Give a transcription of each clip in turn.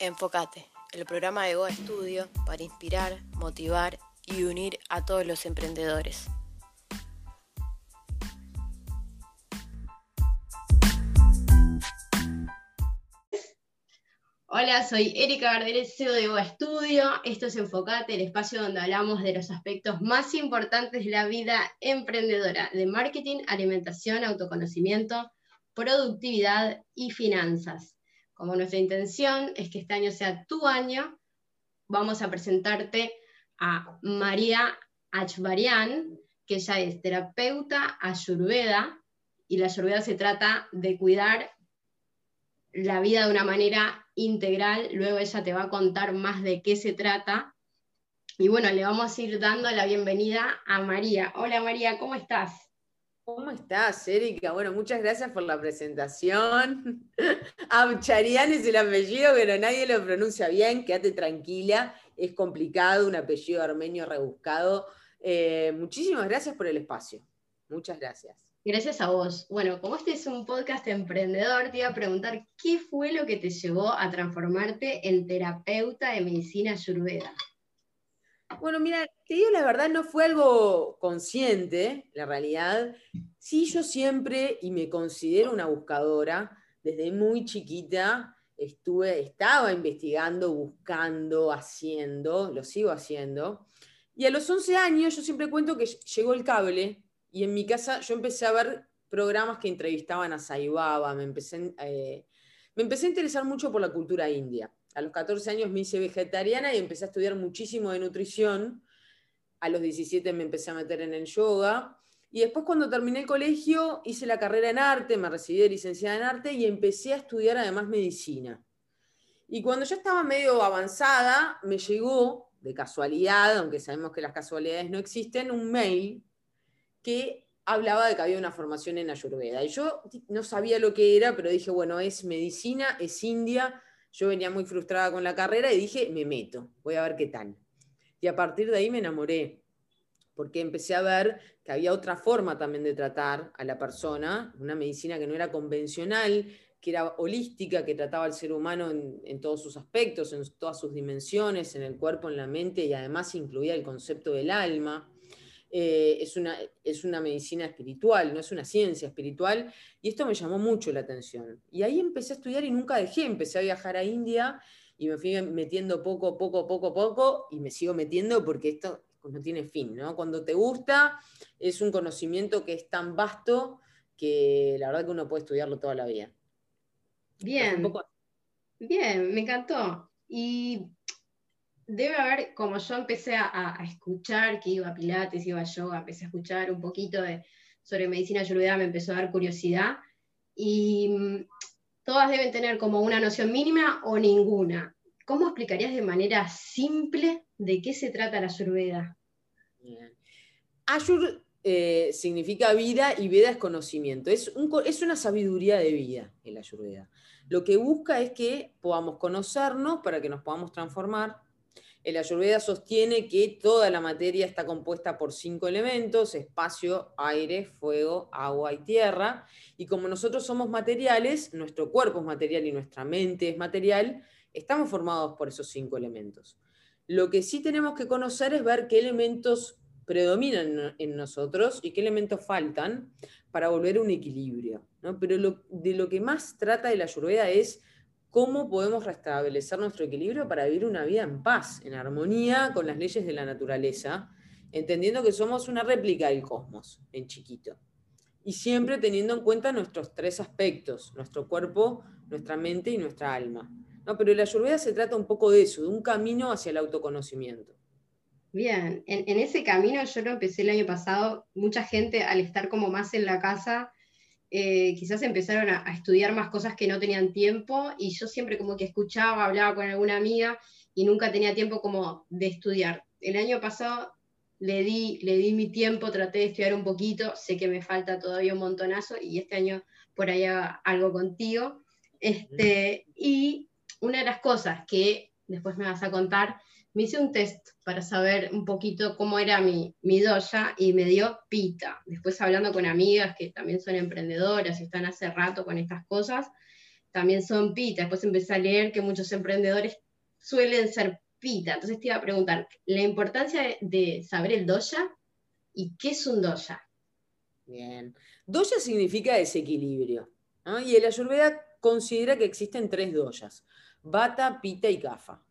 Enfocate, el programa de Goa Estudio para inspirar, motivar y unir a todos los emprendedores. Hola, soy Erika Gardeles, CEO de Goa Estudio. Esto es Enfocate, el espacio donde hablamos de los aspectos más importantes de la vida emprendedora, de marketing, alimentación, autoconocimiento, productividad y finanzas. Como nuestra intención es que este año sea tu año, vamos a presentarte a María Achbarian, que ella es terapeuta ayurveda, y la ayurveda se trata de cuidar la vida de una manera integral. Luego ella te va a contar más de qué se trata. Y bueno, le vamos a ir dando la bienvenida a María. Hola María, ¿cómo estás? ¿Cómo estás, Erika? Bueno, muchas gracias por la presentación. Abcharian es el apellido, pero nadie lo pronuncia bien, quédate tranquila, es complicado, un apellido armenio rebuscado. Eh, muchísimas gracias por el espacio. Muchas gracias. Gracias a vos. Bueno, como este es un podcast emprendedor, te iba a preguntar qué fue lo que te llevó a transformarte en terapeuta de medicina ayurveda. Bueno, mira, te digo la verdad, no fue algo consciente, la realidad. Sí, yo siempre, y me considero una buscadora, desde muy chiquita estuve, estaba investigando, buscando, haciendo, lo sigo haciendo. Y a los 11 años yo siempre cuento que llegó el cable y en mi casa yo empecé a ver programas que entrevistaban a Saibaba, me empecé, eh, me empecé a interesar mucho por la cultura india a los 14 años me hice vegetariana y empecé a estudiar muchísimo de nutrición. A los 17 me empecé a meter en el yoga. Y después cuando terminé el colegio hice la carrera en arte, me recibí de licenciada en arte y empecé a estudiar además medicina. Y cuando ya estaba medio avanzada, me llegó, de casualidad, aunque sabemos que las casualidades no existen, un mail que hablaba de que había una formación en Ayurveda. Y yo no sabía lo que era, pero dije, bueno, es medicina, es India, yo venía muy frustrada con la carrera y dije, me meto, voy a ver qué tal. Y a partir de ahí me enamoré, porque empecé a ver que había otra forma también de tratar a la persona, una medicina que no era convencional, que era holística, que trataba al ser humano en, todos sus aspectos, en todas sus dimensiones, en el cuerpo, en la mente, y además incluía el concepto del alma. Eh, es, una, es una medicina espiritual, no es una ciencia espiritual, y esto me llamó mucho la atención. Y ahí empecé a estudiar y nunca dejé, empecé a viajar a India y me fui metiendo poco, poco, poco, poco, y me sigo metiendo porque esto no tiene fin, ¿no? Cuando te gusta, es un conocimiento que es tan vasto que la verdad que uno puede estudiarlo toda la vida. Bien. Bien, me encantó. Y debe haber, como yo empecé a, escuchar que iba a Pilates, iba a yoga, empecé a escuchar un poquito de, sobre medicina ayurveda, me empezó a dar curiosidad. Y mm, todas deben tener como una noción mínima o ninguna. ¿Cómo explicarías de manera simple de qué se trata la ayurveda? Ayur eh, significa vida y Veda es conocimiento. Es, una sabiduría de vida el ayurveda. Lo que busca es que podamos conocernos para que nos podamos transformar, el Ayurveda sostiene que toda la materia está compuesta por cinco elementos, espacio, aire, fuego, agua y tierra. Y como nosotros somos materiales, nuestro cuerpo es material y nuestra mente es material, estamos formados por esos cinco elementos. Lo que sí tenemos que conocer es ver qué elementos predominan en nosotros y qué elementos faltan para volver a un equilibrio. Pero de lo que más trata la Ayurveda es cómo podemos restablecer nuestro equilibrio para vivir una vida en paz, en armonía con las leyes de la naturaleza, entendiendo que somos una réplica del cosmos, en chiquito. Y siempre teniendo en cuenta nuestros tres aspectos, nuestro cuerpo, nuestra mente y nuestra alma. No, pero la ayurveda se trata un poco de eso, de un camino hacia el autoconocimiento. Bien, en, en ese camino yo lo empecé el año pasado, mucha gente al estar como más en la casa eh, quizás empezaron a, estudiar más cosas que no tenían tiempo y yo siempre como que escuchaba, hablaba con alguna amiga y nunca tenía tiempo como de estudiar. El año pasado le di, le di mi tiempo, traté de estudiar un poquito, sé que me falta todavía un montonazo y este año por allá algo contigo. Este, y una de las cosas que después me vas a contar me hice un test para saber un poquito cómo era mi, doya y me dio pita. Después hablando con amigas que también son emprendedoras y están hace rato con estas cosas, también son pita. Después empecé a leer que muchos emprendedores suelen ser pita. Entonces te iba a preguntar, la importancia de, saber el doya y qué es un doya. Bien. Doya significa desequilibrio. Y el Ayurveda considera que existen tres doyas, bata, pita y kafa.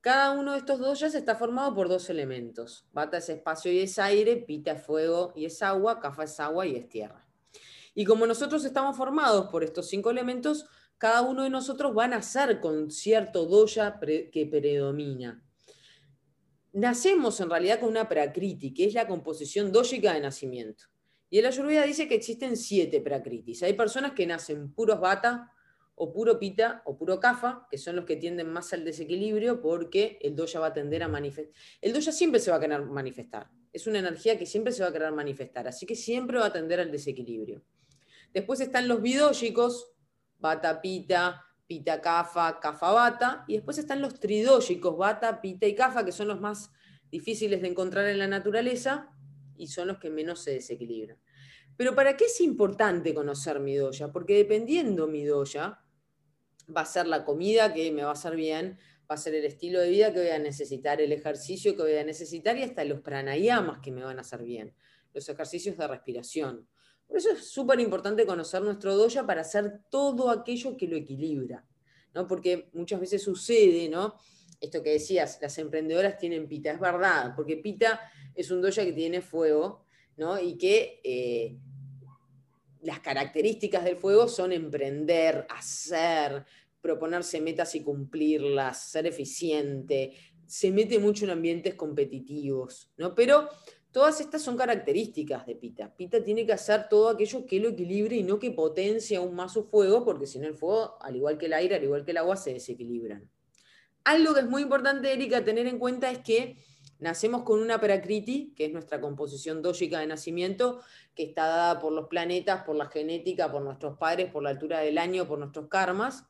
Cada uno de estos doyas está formado por dos elementos. Bata es espacio y es aire, pita es fuego y es agua, kafa es agua y es tierra. Y como nosotros estamos formados por estos cinco elementos, cada uno de nosotros va a nacer con cierto doya que predomina. Nacemos en realidad con una prakriti, que es la composición dójica de nacimiento. Y el Ayurveda dice que existen siete prakritis. Hay personas que nacen puros bata, o puro pita, o puro kafa, que son los que tienden más al desequilibrio porque el doya va a tender a manifestar. El doya siempre se va a querer manifestar. Es una energía que siempre se va a querer manifestar, así que siempre va a tender al desequilibrio. Después están los bidógicos, bata, pita, pita, kafa, kafa, bata. Y después están los tridógicos, bata, pita y kafa, que son los más difíciles de encontrar en la naturaleza y son los que menos se desequilibran. Pero ¿para qué es importante conocer mi doya? Porque dependiendo mi doya, va a ser la comida que me va a hacer bien, va a ser el estilo de vida que voy a necesitar, el ejercicio que voy a necesitar y hasta los pranayamas que me van a hacer bien, los ejercicios de respiración. Por eso es súper importante conocer nuestro doya para hacer todo aquello que lo equilibra, ¿no? Porque muchas veces sucede, ¿no? Esto que decías, las emprendedoras tienen pita, es verdad, porque pita es un doya que tiene fuego, ¿no? Y que eh, las características del fuego son emprender, hacer, proponerse metas y cumplirlas, ser eficiente, se mete mucho en ambientes competitivos, ¿no? Pero Todas estas son características de Pita. Pita tiene que hacer todo aquello que lo equilibre y no que potencie aún más su fuego, porque si no el fuego, al igual que el aire, al igual que el agua, se desequilibran. Algo que es muy importante, Erika, tener en cuenta es que nacemos con una prakriti, que es nuestra composición dógica de nacimiento, que está dada por los planetas, por la genética, por nuestros padres, por la altura del año, por nuestros karmas.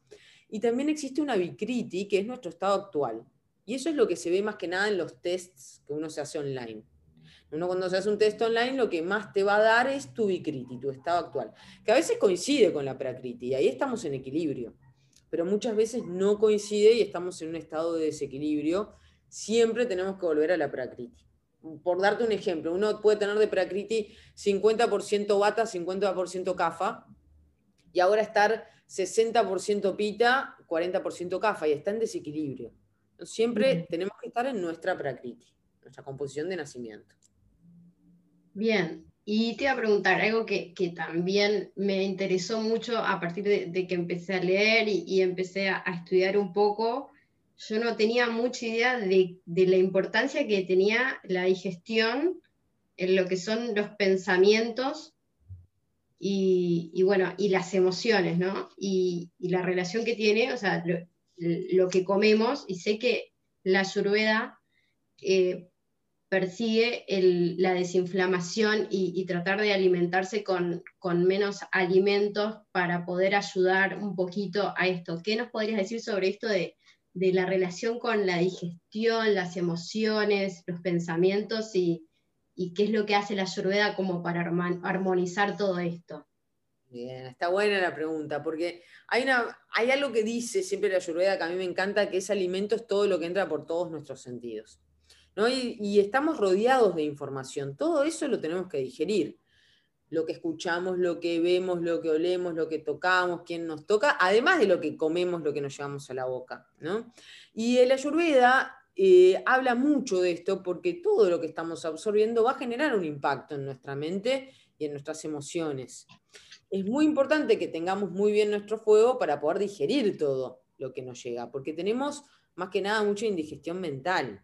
Y también existe una vikriti, que es nuestro estado actual. Y eso es lo que se ve más que nada en los tests que uno se hace online. Uno cuando se hace un test online lo que más te va a dar es tu bikriti, tu estado actual, que a veces coincide con la prakriti, y ahí estamos en equilibrio, pero muchas veces no coincide y estamos en un estado de desequilibrio, siempre tenemos que volver a la prakriti. Por darte un ejemplo, uno puede tener de prakriti 50% bata, 50% kafa, y ahora estar 60% pita, 40% kafa, y está en desequilibrio. Siempre tenemos que estar en nuestra prakriti, nuestra composición de nacimiento. Bien, y te iba a preguntar algo que, también me interesó mucho a partir de, que empecé a leer y, empecé a, estudiar un poco. Yo no tenía mucha idea de, la importancia que tenía la digestión en lo que son los pensamientos y, bueno, y las emociones, ¿no? Y, la relación que tiene, o sea, lo, que comemos, y sé que la ayurveda eh, persigue la desinflamación y, tratar de alimentarse con, menos alimentos para poder ayudar un poquito a esto. ¿Qué nos podrías decir sobre esto de, la relación con la digestión, las emociones, los pensamientos y, qué es lo que hace la ayurveda como para armonizar todo esto? Bien, está buena la pregunta, porque hay, una, hay algo que dice siempre la ayurveda que a mí me encanta, que es alimento es todo lo que entra por todos nuestros sentidos. Y, estamos rodeados de información. Todo eso lo tenemos que digerir. Lo que escuchamos, lo que vemos, lo que olemos, lo que tocamos, quién nos toca, además de lo que comemos, lo que nos llevamos a la boca. Y el Ayurveda eh, habla mucho de esto porque todo lo que estamos absorbiendo va a generar un impacto en nuestra mente y en nuestras emociones. Es muy importante que tengamos muy bien nuestro fuego para poder digerir todo lo que nos llega, porque tenemos más que nada mucha indigestión mental.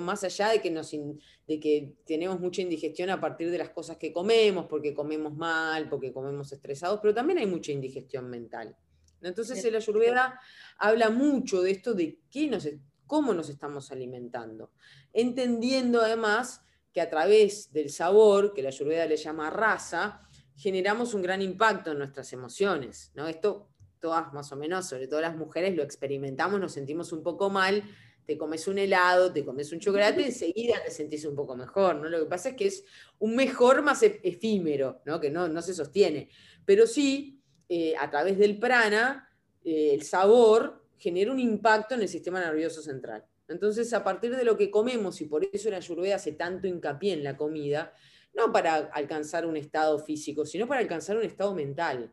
Más allá de que, nos de que tenemos mucha indigestión a partir de las cosas que comemos, porque comemos mal, porque comemos estresados, pero también hay mucha indigestión mental. Entonces el Ayurveda habla mucho de esto, de qué nos, cómo nos estamos alimentando, entendiendo además que a través del sabor, que la Ayurveda le llama raza, generamos un gran impacto en nuestras emociones. ¿no? Esto todas más o menos, sobre todo las mujeres, lo experimentamos, nos sentimos un poco mal te comes un helado, te comes un chocolate, enseguida te sentís un poco mejor, ¿no? Lo que pasa es que es un mejor más e-, efímero, ¿no? Que no, no se sostiene. Pero sí, eh, a través del prana, eh, el sabor genera un impacto en el sistema nervioso central. Entonces, a partir de lo que comemos, y por eso la Ayurveda hace tanto hincapié en la comida, no para alcanzar un estado físico, sino para alcanzar un estado mental,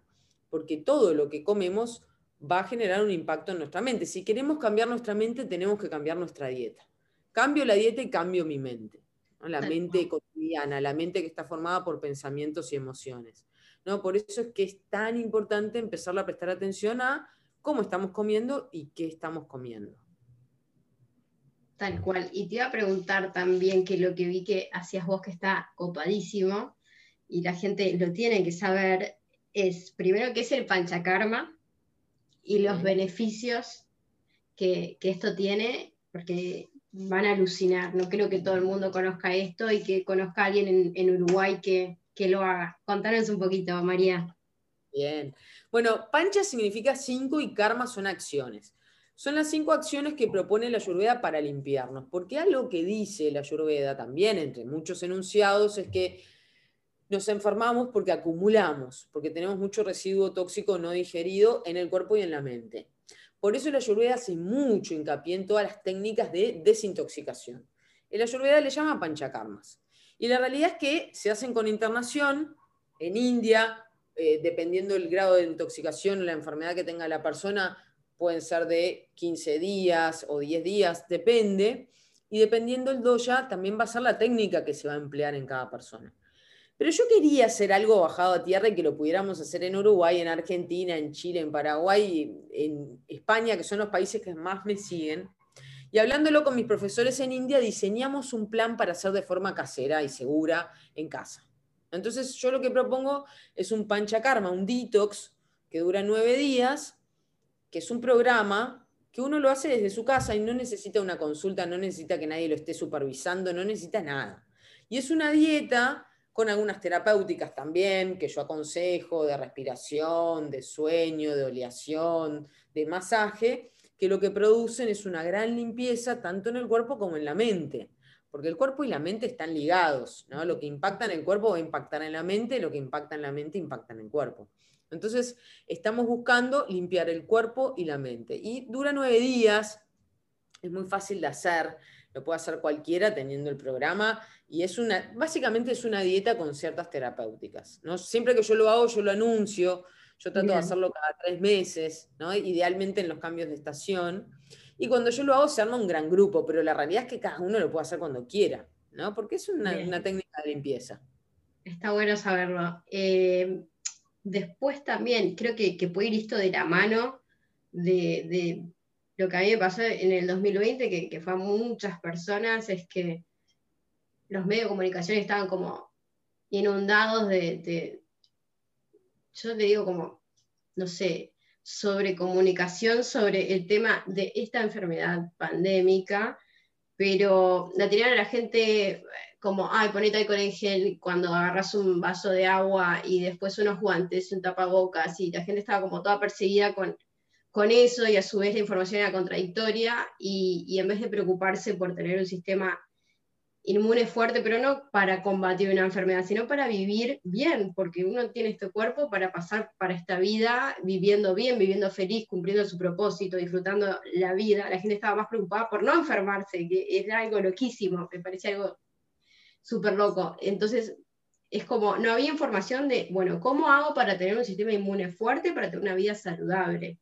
porque todo lo que comemos va a generar un impacto en nuestra mente. Si queremos cambiar nuestra mente, tenemos que cambiar nuestra dieta. Cambio la dieta y cambio mi mente, la mente cotidiana, la mente que está formada por pensamientos y emociones. ¿no? Por eso es que es tan importante empezar a prestar atención a cómo estamos comiendo y qué estamos comiendo. Tal cual. Y te iba a preguntar también que lo que vi que hacías vos que está copadísimo y la gente lo tiene que saber es primero qué es el panchakarma y los beneficios que, esto tiene, porque van a alucinar. No creo que todo el mundo conozca esto y que conozca a alguien en, Uruguay que, que, lo haga. Contanos un poquito, María. Bien. Bueno, pancha significa cinco y karma son acciones. Son las cinco acciones que propone la Ayurveda para limpiarnos, porque algo que dice la Ayurveda también, entre muchos enunciados, es que nos enfermamos porque acumulamos, porque tenemos mucho residuo tóxico no digerido en el cuerpo y en la mente. Por eso la Ayurveda hace mucho hincapié en todas las técnicas de desintoxicación. El Ayurveda le llama panchakarmas. Y la realidad es que se hacen con internación en India, eh, dependiendo del grado de intoxicación la enfermedad que tenga la persona, pueden ser de 15 días o 10 días, depende. Y dependiendo el doya, también va a ser la técnica que se va a emplear en cada persona. Pero yo quería hacer algo bajado a tierra y que lo pudiéramos hacer en Uruguay, en Argentina, en Chile, en Paraguay, en España, que son los países que más me siguen. Y hablándolo con mis profesores en India, diseñamos un plan para hacer de forma casera y segura en casa. Entonces yo lo que propongo es un panchakarma, un detox que dura nueve días, que es un programa que uno lo hace desde su casa y no necesita una consulta, no necesita que nadie lo esté supervisando, no necesita nada. Y es una dieta con algunas terapéuticas también, que yo aconsejo, de respiración, de sueño, de oleación, de masaje, que lo que producen es una gran limpieza tanto en el cuerpo como en la mente. Porque el cuerpo y la mente están ligados, ¿no? Lo que impacta en el cuerpo va a impactar en la mente, lo que impacta en la mente impacta en el cuerpo. Entonces, estamos buscando limpiar el cuerpo y la mente. Y dura nueve días, es muy fácil de hacer, lo puede hacer cualquiera teniendo el programa. Y es una, básicamente es una dieta con ciertas terapéuticas. ¿no? Siempre que yo lo hago, yo lo anuncio, yo trato de hacerlo cada tres meses, ¿no? idealmente en los cambios de estación. Y cuando yo lo hago se arma un gran grupo, pero la realidad es que cada uno lo puede hacer cuando quiera, ¿no? porque es una, técnica de limpieza. Está bueno saberlo. Eh, después también creo que, puede ir esto de la mano de, lo que a mí me pasó en el 2020, que, fue a muchas personas, es que los medios de comunicación estaban como inundados de, yo te digo como, no sé, sobre comunicación sobre el tema de esta enfermedad pandémica, pero la tiraron a la gente como, ay, ponete alcohol en gel cuando agarras un vaso de agua y después unos guantes, un tapabocas, y la gente estaba como toda perseguida con, con eso y a su vez la información era contradictoria y, en vez de preocuparse por tener un sistema inmune fuerte, pero no para combatir una enfermedad, sino para vivir bien, porque uno tiene este cuerpo para pasar para esta vida viviendo bien, viviendo feliz, cumpliendo su propósito, disfrutando la vida. La gente estaba más preocupada por no enfermarse, que es algo loquísimo, me parece algo súper loco. Entonces, es como, no había información de, bueno, ¿cómo hago para tener un sistema inmune fuerte, para tener una vida saludable?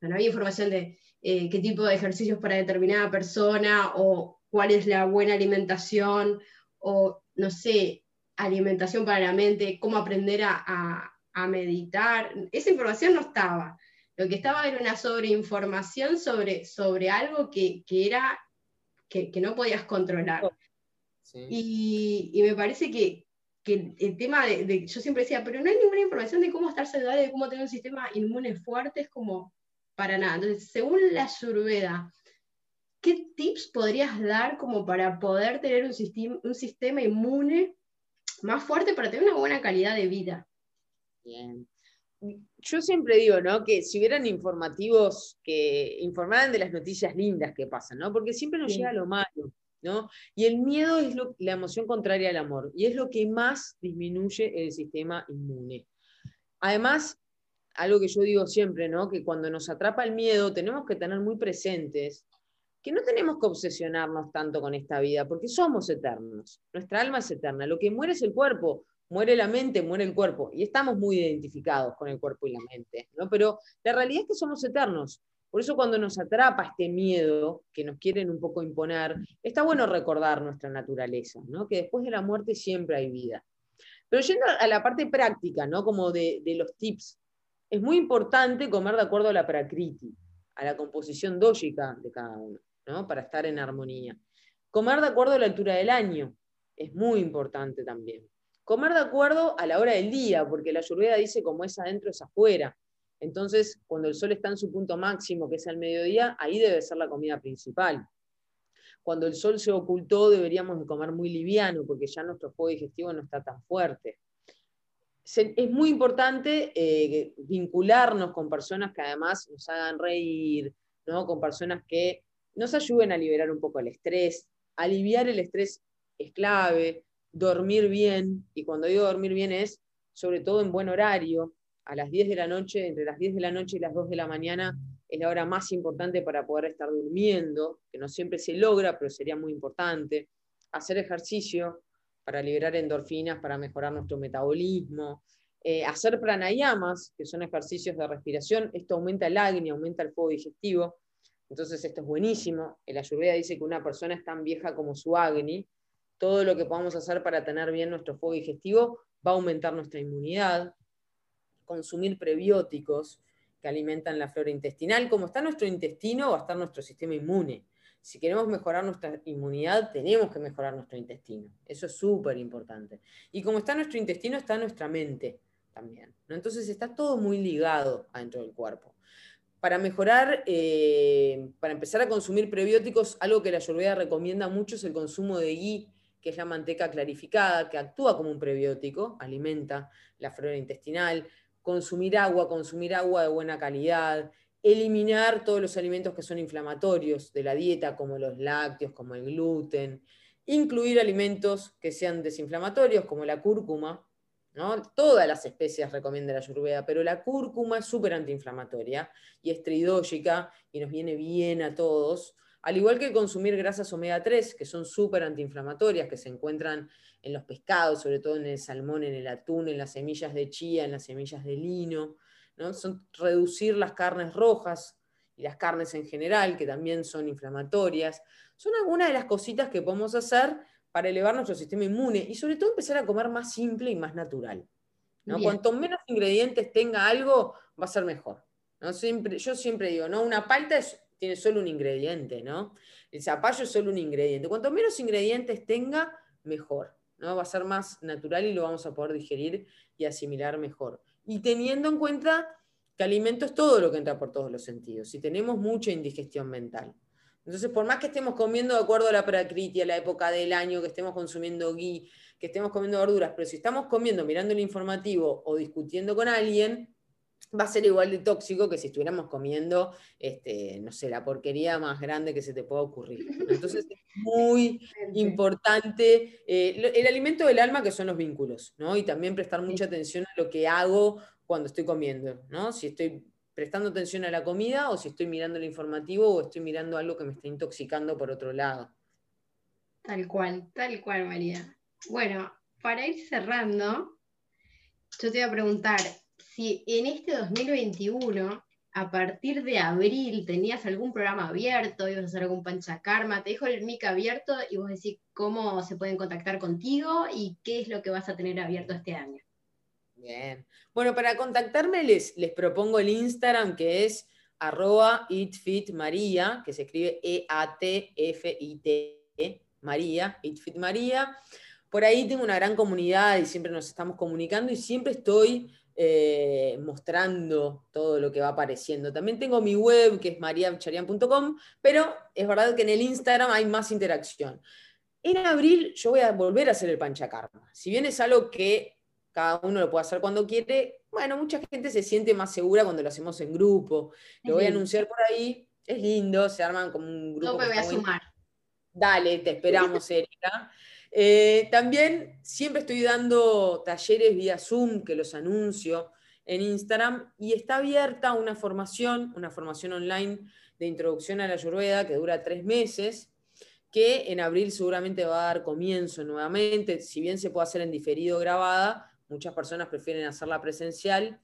No había información de eh, qué tipo de ejercicios para determinada persona o cuál es la buena alimentación o, no sé, alimentación para la mente, cómo aprender a, meditar. Esa información no estaba. Lo que estaba era una sobreinformación sobre, sobre algo que, era que, no podías controlar. Y, me parece que, el tema de, yo siempre decía, pero no hay ninguna información de cómo estar saludable, de cómo tener un sistema inmune fuerte, es como para nada. Entonces, según la Ayurveda, ¿qué tips podrías dar como para poder tener un sistema, un sistema inmune más fuerte para tener una buena calidad de vida? Bien. Yo siempre digo, ¿no? Que si hubieran informativos que informaran de las noticias lindas que pasan, ¿no? Porque siempre nos llega lo malo. Y el miedo es la emoción contraria al amor y es lo que más disminuye el sistema inmune. Además, algo que yo digo siempre, ¿no? Que cuando nos atrapa el miedo tenemos que tener muy presentes que no tenemos que obsesionarnos tanto con esta vida, porque somos eternos, nuestra alma es eterna, lo que muere es el cuerpo, muere la mente, muere el cuerpo, y estamos muy identificados con el cuerpo y la mente, ¿no? Pero la realidad es que somos eternos, por eso cuando nos atrapa este miedo que nos quieren un poco imponer, está bueno recordar nuestra naturaleza, ¿no? que después de la muerte siempre hay vida. Pero yendo a la parte práctica, ¿no? como de, de los tips, es muy importante comer de acuerdo a la prakriti, a la composición dógica de cada uno para estar en armonía. Comer de acuerdo a la altura del año es muy importante también. Comer de acuerdo a la hora del día, porque la lluvia dice como es adentro es afuera. Entonces, cuando el sol está en su punto máximo, que es al mediodía, ahí debe ser la comida principal. Cuando el sol se ocultó, deberíamos de comer muy liviano, porque ya nuestro fuego digestivo no está tan fuerte. Es muy importante eh, vincularnos con personas que además nos hagan reír, ¿no? con personas que nos ayuden a liberar un poco el estrés. Aliviar el estrés es clave, dormir bien, y cuando digo dormir bien es sobre todo en buen horario, a las 10 de la noche, entre las 10 de la noche y las 2 de la mañana es la hora más importante para poder estar durmiendo, que no siempre se logra, pero sería muy importante. Hacer ejercicio para liberar endorfinas, para mejorar nuestro metabolismo. Eh, hacer pranayamas, que son ejercicios de respiración, esto aumenta el acné, aumenta el fuego digestivo. Entonces esto es buenísimo. El Ayurveda dice que una persona es tan vieja como su Agni. Todo lo que podamos hacer para tener bien nuestro fuego digestivo va a aumentar nuestra inmunidad. Consumir prebióticos que alimentan la flora intestinal. Como está nuestro intestino, va a estar nuestro sistema inmune. Si queremos mejorar nuestra inmunidad, tenemos que mejorar nuestro intestino. Eso es súper importante. Y como está nuestro intestino, está nuestra mente también. Entonces está todo muy ligado adentro del cuerpo para mejorar, eh, para empezar a consumir prebióticos, algo que la Ayurveda recomienda mucho es el consumo de ghee, que es la manteca clarificada, que actúa como un prebiótico, alimenta la flora intestinal, consumir agua, consumir agua de buena calidad, eliminar todos los alimentos que son inflamatorios de la dieta, como los lácteos, como el gluten, incluir alimentos que sean desinflamatorios, como la cúrcuma, Todas las especies recomienda la ayurveda, pero la cúrcuma es súper antiinflamatoria y es tridógica y nos viene bien a todos. Al igual que consumir grasas omega 3, que son súper antiinflamatorias, que se encuentran en los pescados, sobre todo en el salmón, en el atún, en las semillas de chía, en las semillas de lino. ¿No? Son reducir las carnes rojas y las carnes en general, que también son inflamatorias. Son algunas de las cositas que podemos hacer para elevar nuestro sistema inmune y sobre todo empezar a comer más simple y más natural. ¿no? Cuanto menos ingredientes tenga algo, va a ser mejor. ¿no? Siempre, yo siempre digo, ¿no? una palta tiene solo un ingrediente, ¿no? El zapallo es solo un ingrediente. Cuanto menos ingredientes tenga, mejor. ¿no? Va a ser más natural y lo vamos a poder digerir y asimilar mejor. Y teniendo en cuenta que alimento es todo lo que entra por todos los sentidos. Si tenemos mucha indigestión mental. Entonces, por más que estemos comiendo de acuerdo a la prakriti, a la época del año, que estemos consumiendo ghee, que estemos comiendo verduras, pero si estamos comiendo, mirando el informativo o discutiendo con alguien, va a ser igual de tóxico que si estuviéramos comiendo, este, no sé, la porquería más grande que se te pueda ocurrir. Entonces es muy importante eh, el alimento del alma, que son los vínculos, ¿no? Y también prestar mucha atención a lo que hago cuando estoy comiendo, ¿no? Si estoy prestando atención a la comida o si estoy mirando el informativo o estoy mirando algo que me está intoxicando por otro lado. Tal cual, tal cual, María. Bueno, para ir cerrando, yo te voy a preguntar si en este 2021, a partir de abril, tenías algún programa abierto, ibas a hacer algún panchakarma, te dejo el mic abierto y vos decís cómo se pueden contactar contigo y qué es lo que vas a tener abierto este año. Bien. Bueno, para contactarme les, les propongo el Instagram que es arroba itfitmaria, que se escribe E-A-T-F-I-T, María, itfitmaria. Por ahí tengo una gran comunidad y siempre nos estamos comunicando y siempre estoy eh, mostrando todo lo que va apareciendo. También tengo mi web que es mariacharian.com, pero es verdad que en el Instagram hay más interacción. En abril yo voy a volver a hacer el panchakarma. Si bien es algo que cada uno lo puede hacer cuando quiere. Bueno, mucha gente se siente más segura cuando lo hacemos en grupo. Lo voy a anunciar por ahí. Es lindo, se arman como un grupo. No me voy a sumar. Dale, te esperamos, Erika. Eh, también siempre estoy dando talleres vía Zoom, que los anuncio. en Instagram y está abierta una formación, una formación online de introducción a la Ayurveda que dura tres meses, que en abril seguramente va a dar comienzo nuevamente, si bien se puede hacer en diferido grabada, muchas personas prefieren hacerla presencial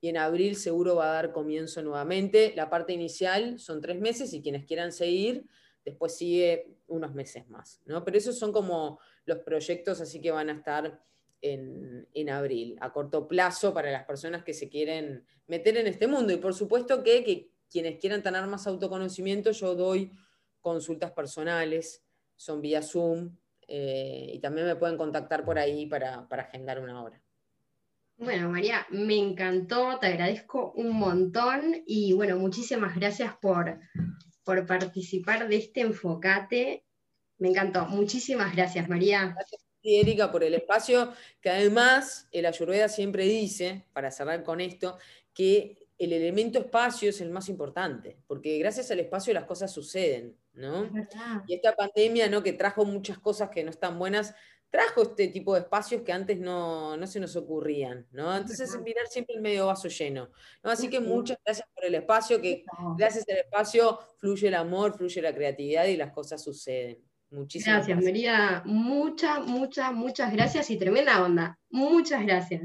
y en abril seguro va a dar comienzo nuevamente. La parte inicial son tres meses y quienes quieran seguir, después sigue unos meses más, ¿no? Pero esos son como los proyectos así que van a estar en, abril, a corto plazo para las personas que se quieren meter en este mundo. Y por supuesto que, quienes quieran tener más autoconocimiento, yo doy consultas personales, son vía Zoom, eh, y también me pueden contactar por ahí para, para agendar una hora. Bueno, María, me encantó, te agradezco un montón y bueno, muchísimas gracias por, por participar de este enfocate. Me encantó. Muchísimas gracias, María. Gracias Erika, por el espacio, que además el Ayurveda siempre dice, para cerrar con esto, que el elemento espacio es el más importante, porque gracias al espacio las cosas suceden, ¿no? Y esta pandemia, ¿no? Que trajo muchas cosas que no están buenas, trajo este tipo de espacios que antes no, se nos ocurrían, ¿no? Entonces, mirar siempre el medio vaso lleno, ¿no? Así que muchas gracias por el espacio, que gracias al espacio fluye el amor, fluye la creatividad y las cosas suceden. Muchísimas gracias. María. Muchas, muchas, muchas gracias y tremenda onda. Muchas gracias.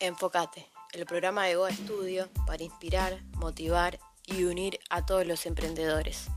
Enfócate, el programa de Goa Estudio para inspirar, motivar y unir a todos los emprendedores.